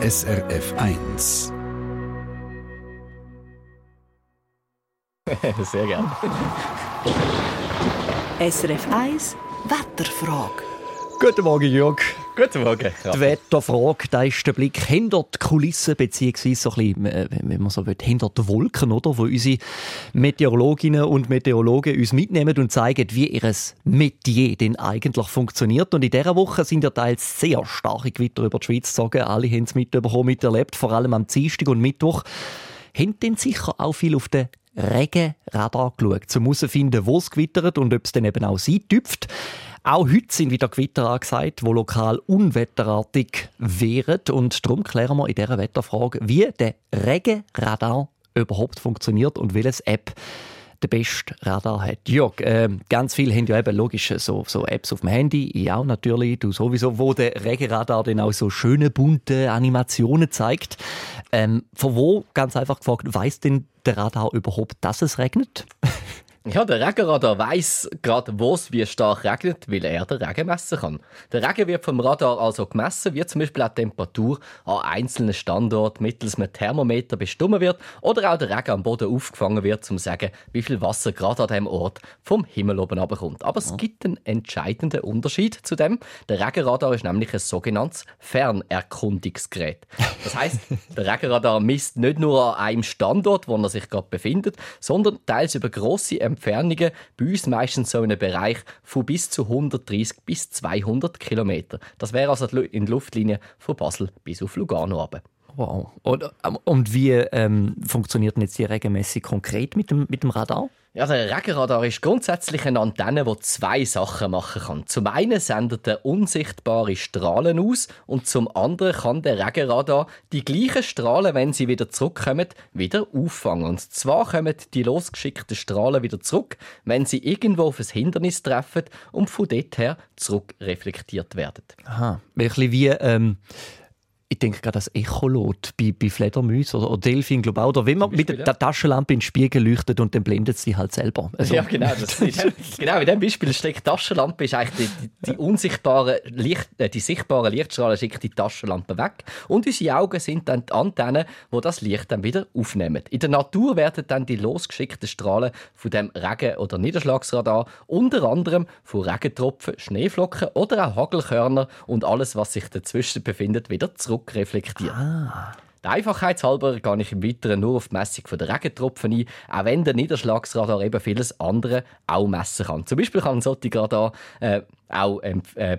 SRF 1. Sehr gerne. SRF 1 Wetterfrage. Guten Morgen, Jörg. Guten Morgen. Die Wetterfrage, da ist der Blick hinter die Kulissen, beziehungsweise so ein bisschen, äh, wenn man so will, hinter die Wolken, oder? Wo unsere Meteorologinnen und Meteorologen uns mitnehmen und zeigen, wie ihr Metier denn eigentlich funktioniert. Und in dieser Woche sind ja teils sehr starke Gewitter über die Schweiz gezogen. Alle haben es mitbekommen, miterlebt, vor allem am Dienstag und Mittwoch. Haben denn sicher auch viel auf den Regenradar geschaut, um herauszufinden, wo es gewittert und ob es dann eben auch sein tüpft. Auch heute sind wieder Gewitter angesagt, die lokal unwetterartig wären. Und darum klären wir in dieser Wetterfrage, wie der Regenradar überhaupt funktioniert und welches App der beste Radar hat. Jörg, äh, ganz viele haben ja eben logisch so, so Apps auf dem Handy, auch natürlich, du sowieso, wo der Regenradar dann auch so schöne bunte Animationen zeigt. Ähm, von wo, ganz einfach gefragt, weiß denn der Radar überhaupt, dass es regnet? Ja, der Regenradar weiss gerade, wo es wie stark regnet, weil er den Regen messen kann. Der Regen wird vom Radar also gemessen, wie zum Beispiel auch die Temperatur an einzelnen Standorten mittels einem Thermometer bestimmt wird oder auch der Regen am Boden aufgefangen wird, um zu sagen, wie viel Wasser gerade an diesem Ort vom Himmel oben runterkommt. Aber es gibt einen entscheidenden Unterschied zu dem. Der Regenradar ist nämlich ein sogenanntes Fernerkundungsgerät. Das heißt, der Regenradar misst nicht nur an einem Standort, wo er sich gerade befindet, sondern teils über grosse Entfernungen, bei uns meistens so in einem Bereich von bis zu 130 bis 200 Kilometer. Das wäre also in der Luftlinie von Basel bis auf Lugano runter. Wow. Und, ähm, und wie ähm, funktioniert denn jetzt die regelmäßig konkret mit dem, mit dem Radar? Ja, der Regenradar ist grundsätzlich eine Antenne, die zwei Sachen machen kann. Zum einen sendet er unsichtbare Strahlen aus und zum anderen kann der Regenradar die gleichen Strahlen, wenn sie wieder zurückkommen, wieder auffangen. Und zwar kommen die losgeschickten Strahlen wieder zurück, wenn sie irgendwo auf ein Hindernis treffen und von dort her zurückreflektiert werden. Aha, ein bisschen wie ähm, ich denke gerade das Echolot bei, bei Fledermäusen oder, oder Delfin, glaube auch. Oder wenn man mit der Taschenlampe in den Spiegel leuchtet und dann blendet sie halt selber. Also. Ja, genau. Das, in dem, genau, in dem Beispiel steckt die Taschenlampe ist eigentlich die, die, die unsichtbare Licht, äh, die sichtbare Lichtstrahlen schickt die Taschenlampe weg und unsere Augen sind dann die Antennen, wo das Licht dann wieder aufnehmen. In der Natur werden dann die losgeschickten Strahlen von dem Regen- oder Niederschlagsradar unter anderem von Regentropfen, Schneeflocken oder auch Hagelkörner und alles, was sich dazwischen befindet, wieder zurück zurückreflektiert. Ah. Der Einfachheitshalber gehe ich im Weiteren nur auf die Messung der Regentropfen ein, auch wenn der Niederschlagsradar eben vieles andere auch messen kann. Zum Beispiel kann ein solcher Radar äh, auch ähm, äh,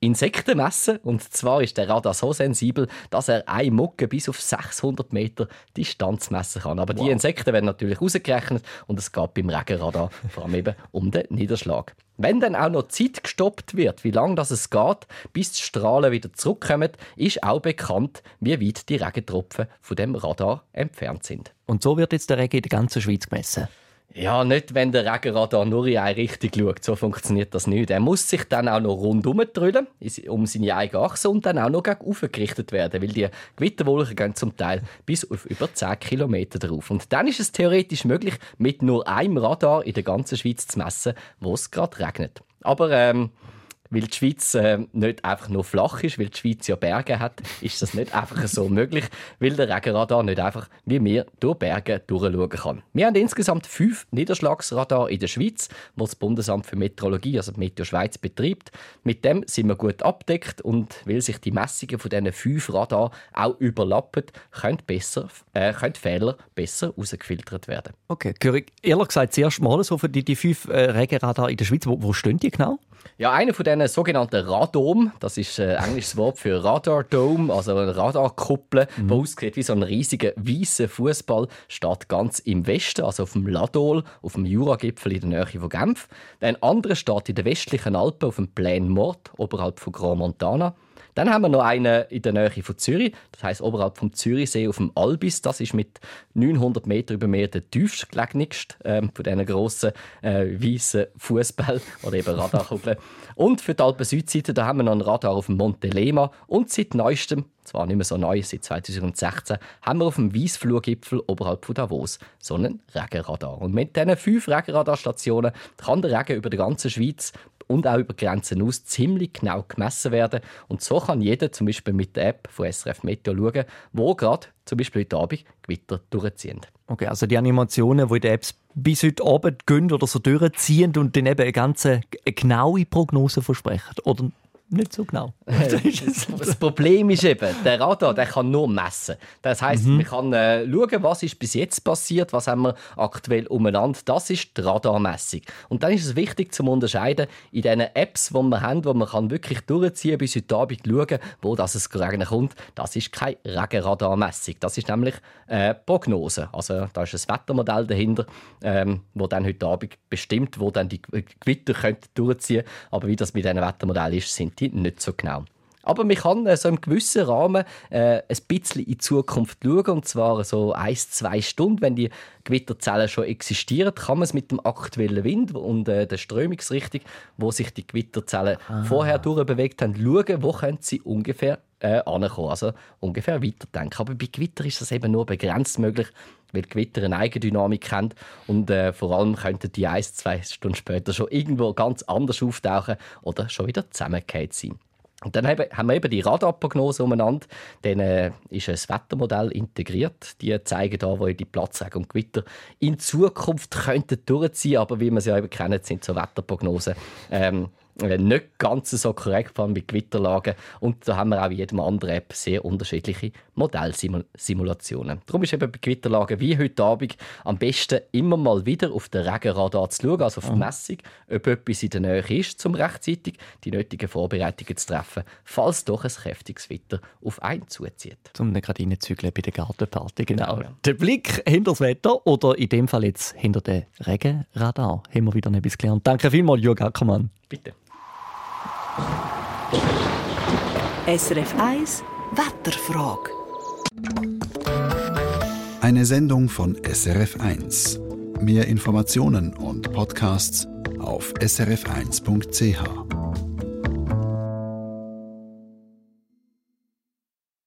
Insekten messen. Und zwar ist der Radar so sensibel, dass er eine Mucke bis auf 600 Meter Distanz messen kann. Aber wow. die Insekten werden natürlich rausgerechnet und es geht beim Regenradar vor allem eben um den Niederschlag. Wenn dann auch noch Zeit gestoppt wird, wie lange das es geht, bis die Strahlen wieder zurückkommen, ist auch bekannt, wie weit die Regentropfen von dem Radar entfernt sind. Und so wird jetzt der Regen in der ganzen Schweiz gemessen? Ja, nicht, wenn der Regenradar nur in eine Richtung schaut. So funktioniert das nicht. Er muss sich dann auch noch rundum drüllen, um seine eigene Achse und dann auch noch gegen gerichtet werden, weil die Gewitterwolken gehen zum Teil bis auf über 10 Kilometer drauf. Und dann ist es theoretisch möglich, mit nur einem Radar in der ganzen Schweiz zu messen, wo es gerade regnet. Aber ähm, weil die Schweiz äh, nicht einfach nur flach ist, weil die Schweiz ja Berge hat, ist das nicht einfach so möglich, weil der Regenradar nicht einfach wie wir durch Berge durchschauen kann. Wir haben insgesamt fünf Niederschlagsradar in der Schweiz, die das Bundesamt für Meteorologie, also die Meteo Schweiz, betreibt. Mit dem sind wir gut abdeckt und weil sich die Messungen von diesen fünf Radar auch überlappen, können, besser, äh, können Fehler besser herausgefiltert werden. Okay, ehrlich gesagt zuerst mal so für die, die fünf äh, Regenradar in der Schweiz. Wo, wo stehen die genau? Ja, einer von diesen sogenannten Radom, das ist ein englisches Wort für Radar Dome, also eine Radarkuppel, mhm. die aussieht wie so ein riesiger weißer Fußball, steht ganz im Westen, also auf dem Ladol, auf dem Juragipfel in der Nähe von Genf. Ein anderer steht in den westlichen Alpen auf dem Plain Mort, oberhalb von Grand Montana. Dann haben wir noch einen in der Nähe von Zürich, das heißt oberhalb vom Zürichsee auf dem Albis. Das ist mit 900 Meter über Meer der tiefst gelegenste ähm, von diesen grossen äh, weißen Fußball oder eben Radarkugeln. Und für die Alpen-Südseite da haben wir noch einen Radar auf dem Monte Lema und seit neuestem zwar nicht mehr so neu, seit 2016, haben wir auf dem Weissflurgipfel oberhalb von Davos so einen Regenradar. Und mit diesen fünf Regenradarstationen kann der Regen über die ganze Schweiz und auch über Grenzen aus ziemlich genau gemessen werden. Und so kann jeder zum Beispiel mit der App von SRF Meteo schauen, wo gerade zum Beispiel heute Abend Gewitter durchziehen. Okay, also die Animationen, die in den Apps bis heute Abend gehen oder so durchziehen und dann eben eine ganz genaue Prognose versprechen, oder nicht so genau. das Problem ist eben, der Radar der kann nur messen. Das heißt, mhm. man kann äh, schauen, was ist bis jetzt passiert, was haben wir aktuell umeinander. Das ist die Radarmessung. Und dann ist es wichtig zu unterscheiden in den Apps, die wir haben, wo man kann wirklich durchziehen bis heute Abend schauen, wo das es regnen kommt. Das ist keine Regenradarmessung. Das ist nämlich äh, Prognose. Also da ist ein Wettermodell dahinter, ähm, wo dann heute Abend bestimmt, wo dann die Gewitter durchziehen. Aber wie das mit diesem Wettermodell ist, sind die nicht so genau. Aber man kann äh, so im gewissen Rahmen äh, ein bisschen in die Zukunft schauen, und zwar so ein, zwei Stunden, wenn die Gewitterzellen schon existieren, kann man es mit dem aktuellen Wind und äh, der Strömungsrichtung, wo sich die Gewitterzellen ah. vorher durchbewegt haben, schauen, wo können sie ungefähr äh, ankommen, also ungefähr weiterdenken. Aber bei Gewitter ist das eben nur begrenzt möglich, weil Gewitter eine Eigendynamik haben und äh, vor allem könnten die ein, zwei Stunden später schon irgendwo ganz anders auftauchen oder schon wieder zusammengefallen sein. Und dann haben wir eben die Radarprognose umeinander. Dann äh, ist ein Wettermodell integriert. Die zeigen da, wo die Platzregen und Gewitter in Zukunft könnten durchziehen. Aber wie wir sie ja eben kennen, sind so Wetterprognosen ähm, äh, nicht ganz so korrekt fahren mit Gewitterlagen. Und da haben wir auch in jedem anderen App sehr unterschiedliche Modellsimulationen. Darum ist eben bei Gewitterlagen wie heute Abend am besten immer mal wieder auf den Regenradar zu schauen, also auf die mhm. Messung, ob etwas in der Nähe ist, um rechtzeitig die nötigen Vorbereitungen zu treffen, falls doch ein kräftiges Gewitter auf einen zuzieht. Zum nicht gerade reinzügeln bei der Gartenparty, genau. genau. Der Blick hinter das Wetter oder in dem Fall jetzt hinter den Regenradar haben wir wieder etwas gelernt. Danke vielmals, Jürg Ackermann. Bitte. SRF 1 Wetterfrage. Eine Sendung von SRF 1. Mehr Informationen und Podcasts auf srf1.ch.